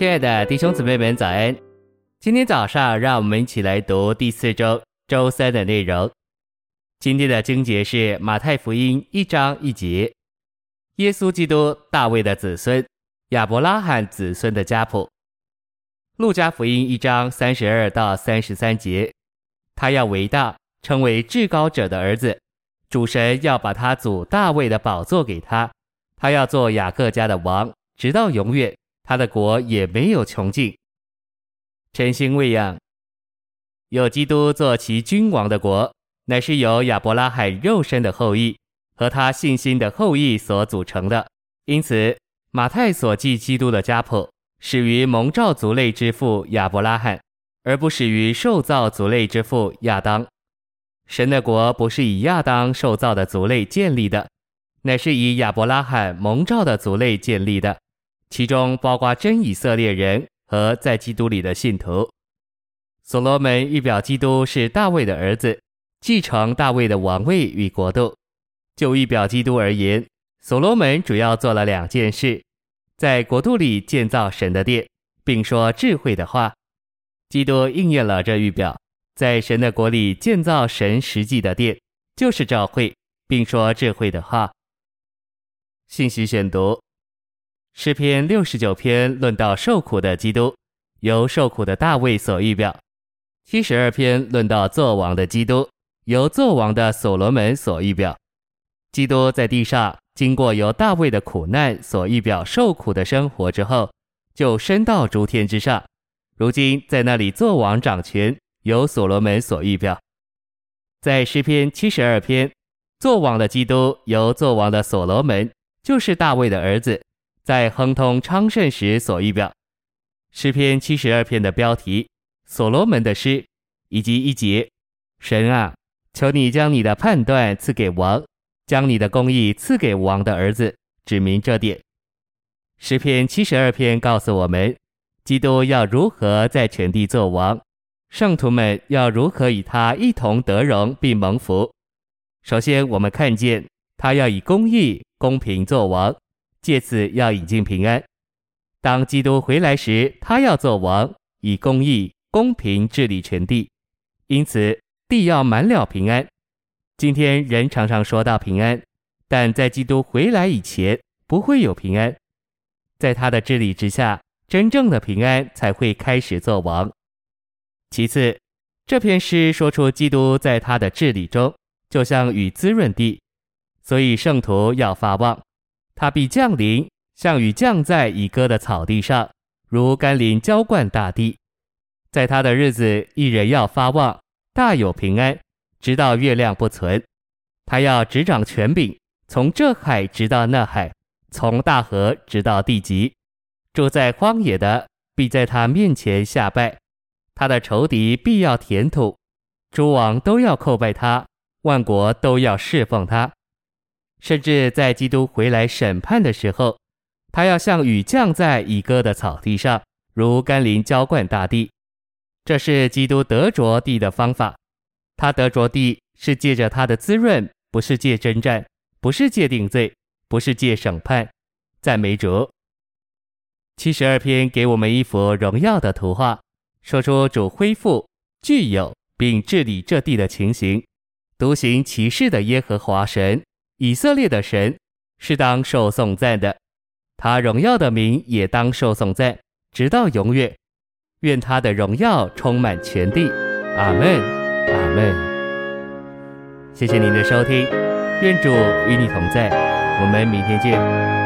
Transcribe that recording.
亲爱的弟兄姊妹们，早安！今天早上，让我们一起来读第四周周三的内容。今天的经节是马太福音一章一节：耶稣基督，大卫的子孙，亚伯拉罕子孙的家谱。路加福音一章三十二到三十三节：他要为大，成为至高者的儿子，主神要把他祖大卫的宝座给他，他要做雅各家的王，直到永远。他的国也没有穷尽。晨星喂养，有基督做其君王的国，乃是由亚伯拉罕肉身的后裔和他信心的后裔所组成的。因此，马太所记基督的家谱，始于蒙召族类之父亚伯拉罕，而不始于受造族类之父亚当。神的国不是以亚当受造的族类建立的，乃是以亚伯拉罕蒙召的族类建立的。其中包括真以色列人和在基督里的信徒。所罗门预表基督是大卫的儿子，继承大卫的王位与国度。就预表基督而言，所罗门主要做了两件事：在国度里建造神的殿，并说智慧的话。基督应验了这预表，在神的国里建造神实际的殿，就是教会，并说智慧的话。信息选读。诗篇六十九篇论到受苦的基督，由受苦的大卫所预表；七十二篇论到作王的基督，由作王的所罗门所预表。基督在地上经过由大卫的苦难所预表受苦的生活之后，就升到诸天之上，如今在那里作王掌权，由所罗门所预表。在诗篇七十二篇，作王的基督由作王的所罗门，就是大卫的儿子。在亨通昌盛时所预表，诗篇七十二篇的标题，所罗门的诗，以及一节，神啊，求你将你的判断赐给王，将你的公义赐给王的儿子，指明这点。诗篇七十二篇告诉我们，基督要如何在全地作王，圣徒们要如何与他一同得荣并蒙福。首先，我们看见他要以公义、公平作王。借此要引进平安。当基督回来时，他要做王，以公义、公平治理全地，因此地要满了平安。今天人常常说到平安，但在基督回来以前，不会有平安。在他的治理之下，真正的平安才会开始做王。其次，这篇诗说出基督在他的治理中，就像雨滋润地，所以圣徒要发旺。他必降临，像雨降在已割的草地上，如甘霖浇灌大地。在他的日子，一人要发旺，大有平安，直到月亮不存。他要执掌权柄，从这海直到那海，从大河直到地极。住在荒野的，必在他面前下拜；他的仇敌必要填土。诸王都要叩拜他，万国都要侍奉他。甚至在基督回来审判的时候，他要像雨降在已割的草地上，如甘霖浇灌大地。这是基督得着地的方法。他得着地是借着他的滋润，不是借征战，不是借定罪，不是借审判。赞美主。七十二篇给我们一幅荣耀的图画，说出主恢复、具有并治理这地的情形。独行其事的耶和华神。以色列的神是当受颂赞的，他荣耀的名也当受颂赞，直到永远。愿他的荣耀充满全地。阿门，阿门。谢谢您的收听，愿主与你同在，我们明天见。